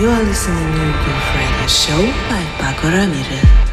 You are listening to Radio Show by Pako Ramirez.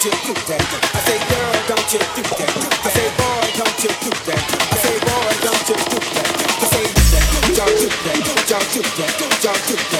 I say, girl, don't you do that? I say, boy, don't you do that? I say, boy, don't you do that? I say, don't you do that? Don't you do that? Don't you do that?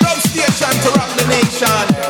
Drum station to rock the nation.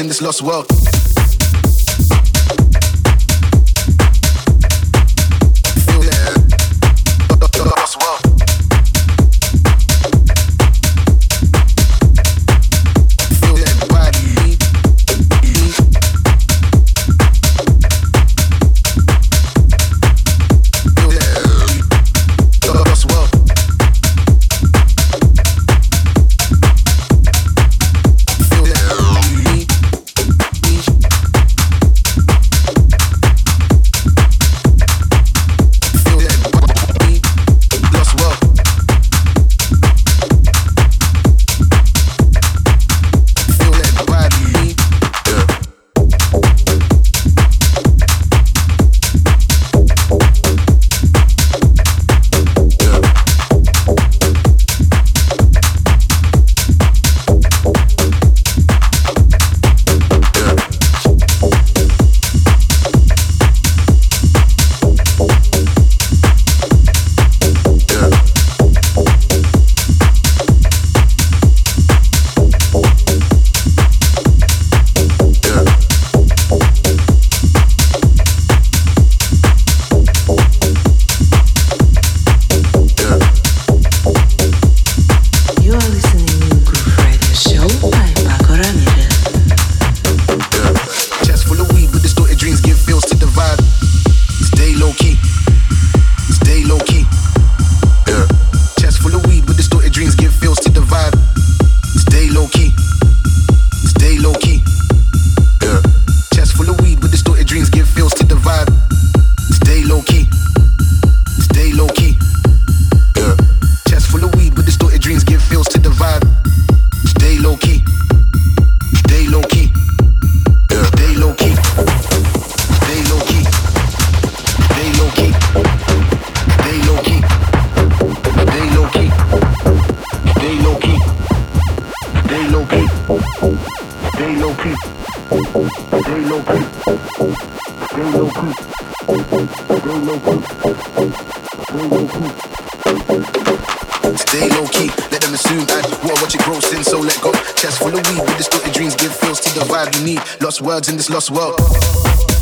in this lost world. lost words in this lost world.